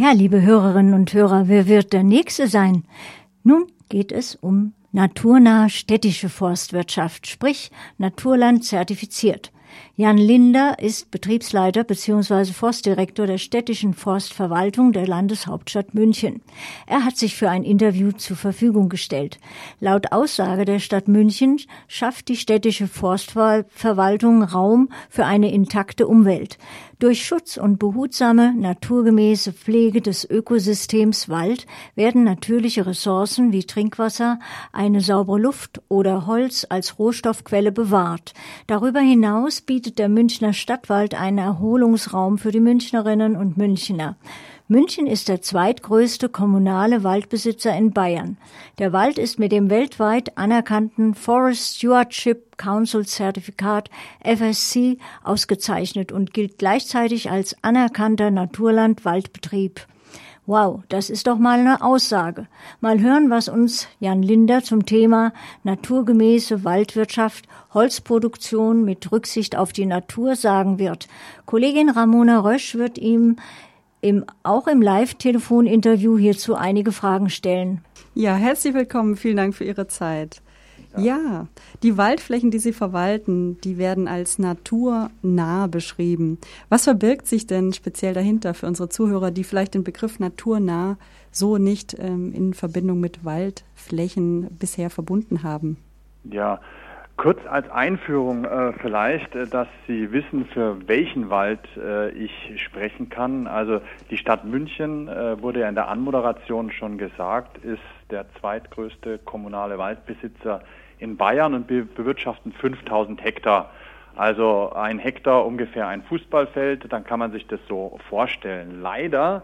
Ja, liebe Hörerinnen und Hörer, wer wird der Nächste sein? Nun geht es um naturnahe städtische Forstwirtschaft, sprich Naturland zertifiziert. Jan Linder ist Betriebsleiter bzw. Forstdirektor der städtischen Forstverwaltung der Landeshauptstadt München. Er hat sich für ein Interview zur Verfügung gestellt. Laut Aussage der Stadt München schafft die städtische Forstverwaltung Raum für eine intakte Umwelt. Durch Schutz und behutsame, naturgemäße Pflege des Ökosystems Wald werden natürliche Ressourcen wie Trinkwasser, eine saubere Luft oder Holz als Rohstoffquelle bewahrt. Darüber hinaus bietet der Münchner Stadtwald einen Erholungsraum für die Münchnerinnen und Münchner. München ist der zweitgrößte kommunale Waldbesitzer in Bayern. Der Wald ist mit dem weltweit anerkannten Forest Stewardship Council Zertifikat FSC ausgezeichnet und gilt gleichzeitig als anerkannter Naturland-Waldbetrieb. Wow, das ist doch mal eine Aussage. Mal hören, was uns Jan Linder zum Thema naturgemäße Waldwirtschaft, Holzproduktion mit Rücksicht auf die Natur sagen wird. Kollegin Ramona Rösch wird ihm im, auch im Live-Telefon-Interview hierzu einige Fragen stellen. Ja, herzlich willkommen. Vielen Dank für Ihre Zeit. Ja. ja, die Waldflächen, die Sie verwalten, die werden als naturnah beschrieben. Was verbirgt sich denn speziell dahinter für unsere Zuhörer, die vielleicht den Begriff naturnah so nicht ähm, in Verbindung mit Waldflächen bisher verbunden haben? Ja, Kurz als Einführung äh, vielleicht, äh, dass Sie wissen, für welchen Wald äh, ich sprechen kann. Also die Stadt München, äh, wurde ja in der Anmoderation schon gesagt, ist der zweitgrößte kommunale Waldbesitzer in Bayern und be bewirtschaften 5000 Hektar. Also ein Hektar ungefähr ein Fußballfeld, dann kann man sich das so vorstellen. Leider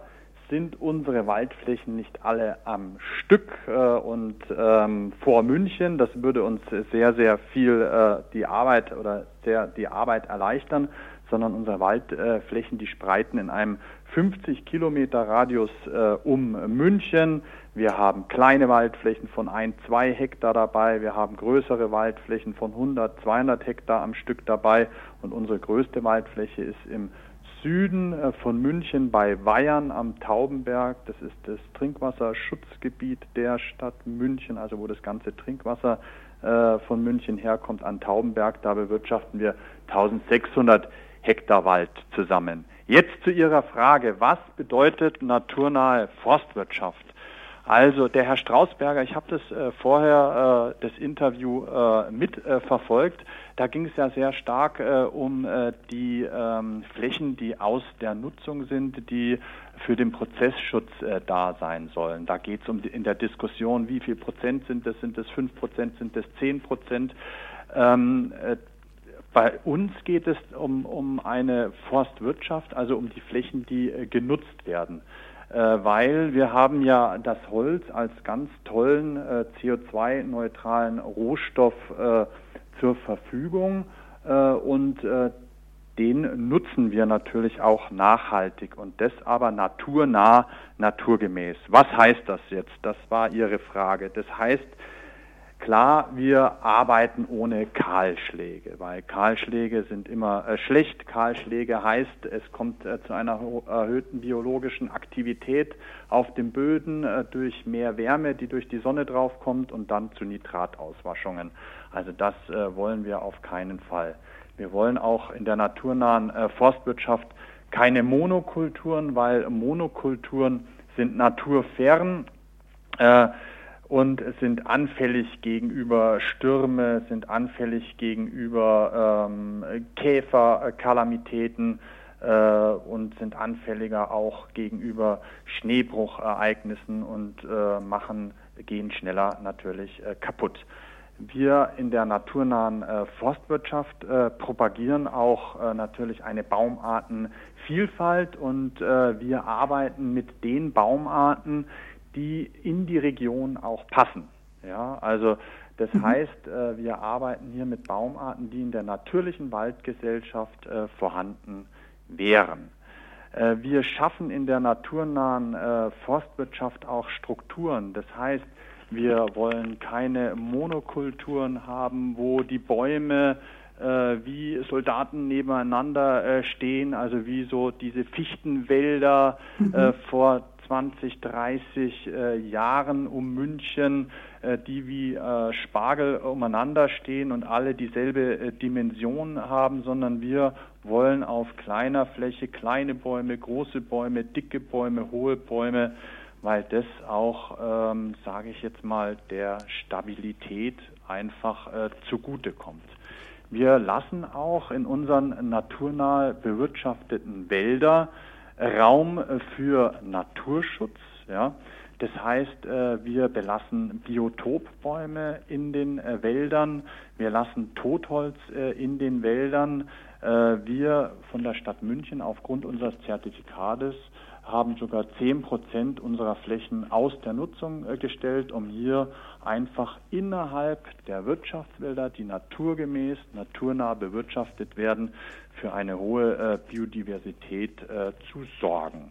sind unsere Waldflächen nicht alle am Stück äh, und ähm, vor München. Das würde uns sehr, sehr viel äh, die Arbeit oder sehr die Arbeit erleichtern, sondern unsere Waldflächen, die spreiten in einem 50 Kilometer Radius äh, um München. Wir haben kleine Waldflächen von ein, zwei Hektar dabei. Wir haben größere Waldflächen von 100, 200 Hektar am Stück dabei. Und unsere größte Waldfläche ist im Süden äh, von München bei Weyern am Taubenberg. Das ist das Trinkwasserschutzgebiet der Stadt München, also wo das ganze Trinkwasser äh, von München herkommt an Taubenberg. Da bewirtschaften wir 1600 Hektar Wald zusammen. Jetzt zu Ihrer Frage, was bedeutet naturnahe Forstwirtschaft? Also der Herr Strausberger, ich habe das äh, vorher, äh, das Interview äh, mitverfolgt. Äh, da ging es ja sehr stark äh, um äh, die ähm, Flächen, die aus der Nutzung sind, die für den Prozessschutz da sein sollen. Da geht es um die, in der Diskussion, wie viel Prozent sind das? Sind das fünf Prozent? Sind das zehn Prozent? Ähm, bei uns geht es um, um eine Forstwirtschaft, also um die Flächen, die genutzt werden. Äh, weil wir haben ja das Holz als ganz tollen äh, CO2-neutralen Rohstoff äh, zur Verfügung und den nutzen wir natürlich auch nachhaltig und das aber naturnah, naturgemäß. Was heißt das jetzt? Das war Ihre Frage. Das heißt, Klar, wir arbeiten ohne Kahlschläge, weil Kahlschläge sind immer äh, schlecht. Kahlschläge heißt, es kommt äh, zu einer erhöhten biologischen Aktivität auf den Böden äh, durch mehr Wärme, die durch die Sonne draufkommt und dann zu Nitratauswaschungen. Also das äh, wollen wir auf keinen Fall. Wir wollen auch in der naturnahen äh, Forstwirtschaft keine Monokulturen, weil Monokulturen sind naturfern. Und sind anfällig gegenüber Stürme, sind anfällig gegenüber ähm, Käferkalamitäten äh, und sind anfälliger auch gegenüber Schneebruchereignissen und äh, machen, gehen schneller natürlich äh, kaputt. Wir in der naturnahen äh, Forstwirtschaft äh, propagieren auch äh, natürlich eine Baumartenvielfalt und wir arbeiten mit den Baumarten, die in die Region auch passen. Ja, also das mhm. heißt, äh, wir arbeiten hier mit Baumarten, die in der natürlichen Waldgesellschaft äh, vorhanden wären. Äh, wir schaffen in der naturnahen Forstwirtschaft auch Strukturen. Das heißt, wir wollen keine Monokulturen haben, wo die Bäume wie Soldaten nebeneinander stehen, also wie so diese Fichtenwälder mhm. vor 20, 30 äh, Jahren um München, äh, die wie äh, Spargel umeinander stehen und alle dieselbe äh, Dimension haben, sondern wir wollen auf kleiner Fläche kleine Bäume, große Bäume, dicke Bäume, hohe Bäume, weil das auch, ähm, sage ich jetzt mal, der Stabilität einfach äh, zugutekommt. Wir lassen auch in unseren naturnah bewirtschafteten Wälder Raum für Naturschutz. Ja. Das heißt, äh, wir belassen Biotopbäume in den äh, Wäldern, wir lassen Totholz äh, in den Wäldern. Wir von der Stadt München aufgrund unseres Zertifikates haben sogar 10 Prozent unserer Flächen aus der Nutzung gestellt, um hier einfach innerhalb der Wirtschaftswälder, die naturgemäß, naturnah bewirtschaftet werden, für eine hohe äh, Biodiversität äh, zu sorgen.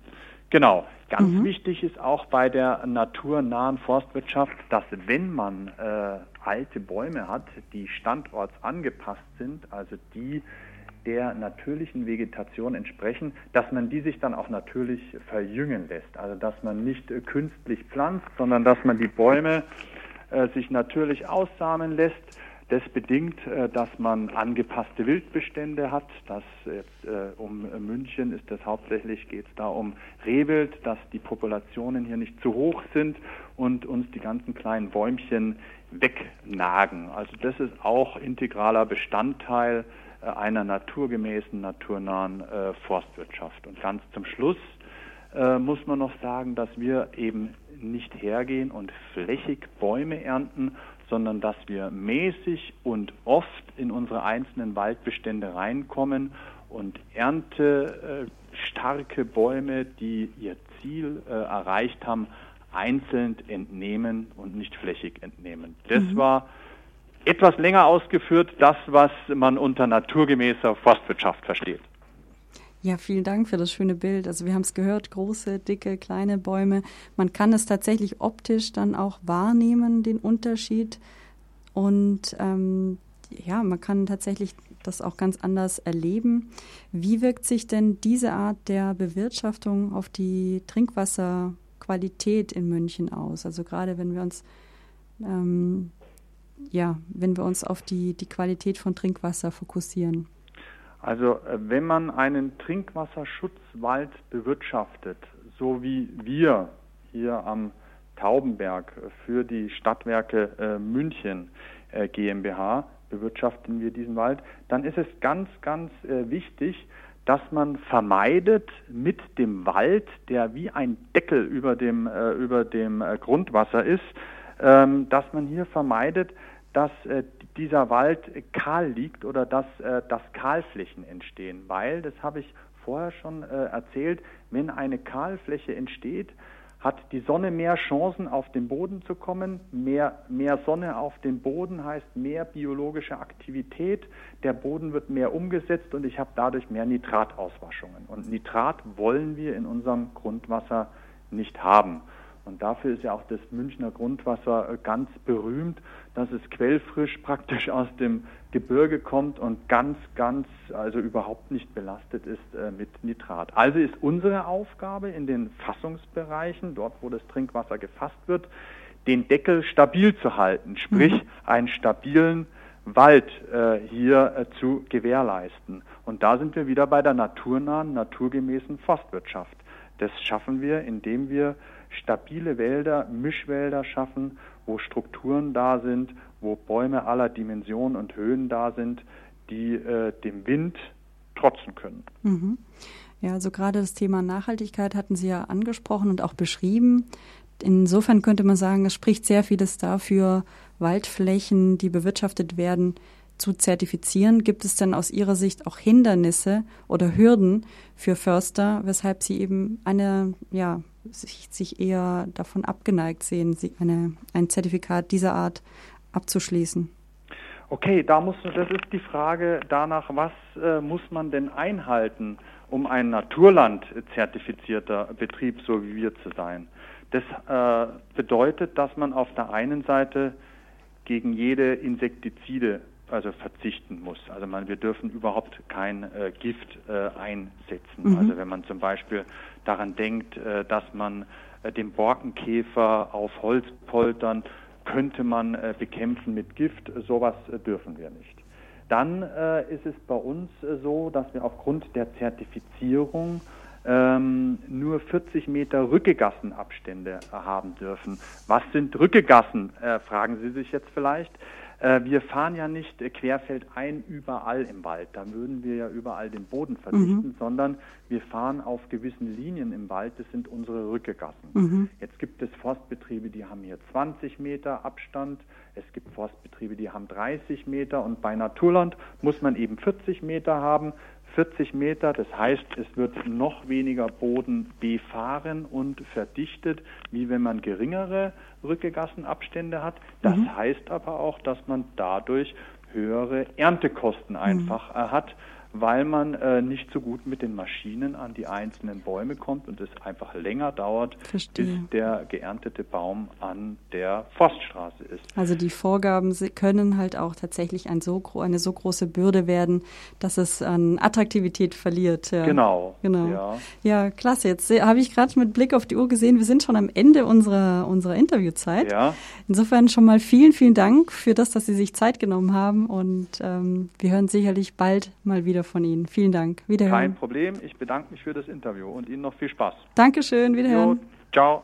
Genau. Ganz mhm. wichtig ist auch bei der naturnahen Forstwirtschaft, dass wenn man äh, alte Bäume hat, die standortsangepasst sind, also die der natürlichen Vegetation entsprechen, dass man die sich dann auch natürlich verjüngen lässt. Also dass man nicht äh, künstlich pflanzt, sondern dass man die Bäume äh, sich natürlich aussamen lässt das bedingt, äh, dass man angepasste Wildbestände hat. Das jetzt, um München ist das hauptsächlich geht es da um Rehwild, dass die Populationen hier nicht zu hoch sind und uns die ganzen kleinen Bäumchen wegnagen. Also das ist auch integraler Bestandteil einer naturgemäßen, naturnahen äh, Forstwirtschaft. Und ganz zum Schluss äh, muss man noch sagen, dass wir eben nicht hergehen und flächig Bäume ernten, sondern dass wir mäßig und oft in unsere einzelnen Waldbestände reinkommen und erntestarke Bäume, die ihr Ziel äh, erreicht haben, einzeln entnehmen und nicht flächig entnehmen. Das mhm. war etwas länger ausgeführt, das, was man unter naturgemäßer Forstwirtschaft versteht. Ja, vielen Dank für das schöne Bild. Also wir haben es gehört, große, dicke, kleine Bäume. Man kann es tatsächlich optisch dann auch wahrnehmen, den Unterschied. Und ähm, ja, man kann tatsächlich das auch ganz anders erleben. Wie wirkt sich denn diese Art der Bewirtschaftung auf die Trinkwasserqualität in München aus? Also gerade wenn wir uns ähm, ja, wenn wir uns auf die, die Qualität von Trinkwasser fokussieren. Also äh, wenn man einen Trinkwasserschutzwald bewirtschaftet, so wie wir hier am Taubenberg für die Stadtwerke äh, München äh, GmbH bewirtschaften wir diesen Wald, dann ist es ganz, ganz wichtig, dass man vermeidet mit dem Wald, der wie ein Deckel über dem, über dem Grundwasser ist, ähm, dass man hier vermeidet, dass äh, dieser Wald kahl liegt oder dass, äh, dass Kahlflächen entstehen, weil, das habe ich vorher schon äh, erzählt, wenn eine Kahlfläche entsteht, hat die Sonne mehr Chancen, auf den Boden zu kommen. Mehr, mehr Sonne auf dem Boden heißt mehr biologische Aktivität. Der Boden wird mehr umgesetzt und ich habe dadurch mehr Nitratauswaschungen. Und Nitrat wollen wir in unserem Grundwasser nicht haben. Und dafür ist ja auch das Münchner Grundwasser äh, ganz berühmt, dass es quellfrisch praktisch aus dem Gebirge kommt und ganz, ganz, also überhaupt nicht belastet ist äh, mit Nitrat. Also ist unsere Aufgabe in den Fassungsbereichen, dort wo das Trinkwasser gefasst wird, den Deckel stabil zu halten, sprich mhm. einen stabilen Wald äh, hier äh, zu gewährleisten. Und da sind wir wieder bei der naturnahen, naturgemäßen Forstwirtschaft. Das schaffen wir, indem wir stabile Wälder, Mischwälder schaffen, wo Strukturen da sind, wo Bäume aller Dimensionen und Höhen da sind, die äh, dem Wind trotzen können. Mhm. Ja, also gerade das Thema Nachhaltigkeit hatten Sie ja angesprochen und auch beschrieben. Insofern könnte man sagen, es spricht sehr vieles dafür, Waldflächen, die bewirtschaftet werden, zu zertifizieren. Gibt es denn aus Ihrer Sicht auch Hindernisse oder Hürden für Förster, weshalb sie eben eine ja, sich, sich eher davon abgeneigt sehen, eine, ein Zertifikat dieser Art abzuschließen? Okay, da muss, das ist die Frage danach, was äh, muss man denn einhalten, um ein Naturland zertifizierter Betrieb, so wie wir zu sein. Das äh, bedeutet, dass man auf der einen Seite gegen jede Insektizide also verzichten muss. Also man, wir dürfen überhaupt kein äh, Gift äh, einsetzen. Mhm. Also wenn man zum Beispiel daran denkt, äh, dass man äh, den Borkenkäfer auf Holzpoltern könnte man äh, bekämpfen mit Gift, sowas äh, dürfen wir nicht. Dann ist es bei uns so, dass wir aufgrund der Zertifizierung ähm, nur 40 Meter Rückegassenabstände haben dürfen. Was sind Rückegassen, fragen Sie sich jetzt vielleicht. Äh, wir fahren ja nicht äh, querfeldein überall im Wald, da würden wir ja überall den Boden verdichten, mhm. sondern wir fahren auf gewissen Linien im Wald, das sind unsere Rückegassen. Mhm. Jetzt gibt es Forstbetriebe, die haben hier 20 Meter Abstand, es gibt Forstbetriebe, die haben 30 Meter und bei Naturland muss man eben 40 Meter haben. 40 Meter. Das heißt, es wird noch weniger Boden befahren und verdichtet, wie wenn man geringere Rückegassenabstände hat. Das mhm. heißt aber auch, dass man dadurch höhere Erntekosten einfach mhm. hat weil man äh, nicht so gut mit den Maschinen an die einzelnen Bäume kommt und es einfach länger dauert, Verstehe. bis der geerntete Baum an der Forststraße ist. Also die Vorgaben können halt auch tatsächlich ein so, eine so große Bürde werden, dass es an Attraktivität verliert. Ja. Genau. genau. Ja. ja, klasse. Jetzt habe ich gerade mit Blick auf die Uhr gesehen, wir sind schon am Ende unserer, unserer Interviewzeit. Ja. Insofern schon mal vielen, vielen Dank für das, dass Sie sich Zeit genommen haben und ähm, wir hören sicherlich bald mal wieder von Ihnen. Vielen Dank. Wiederhören. Kein Problem. Ich bedanke mich für das Interview und Ihnen noch viel Spaß. Dankeschön. Wiederhören. Jo, ciao.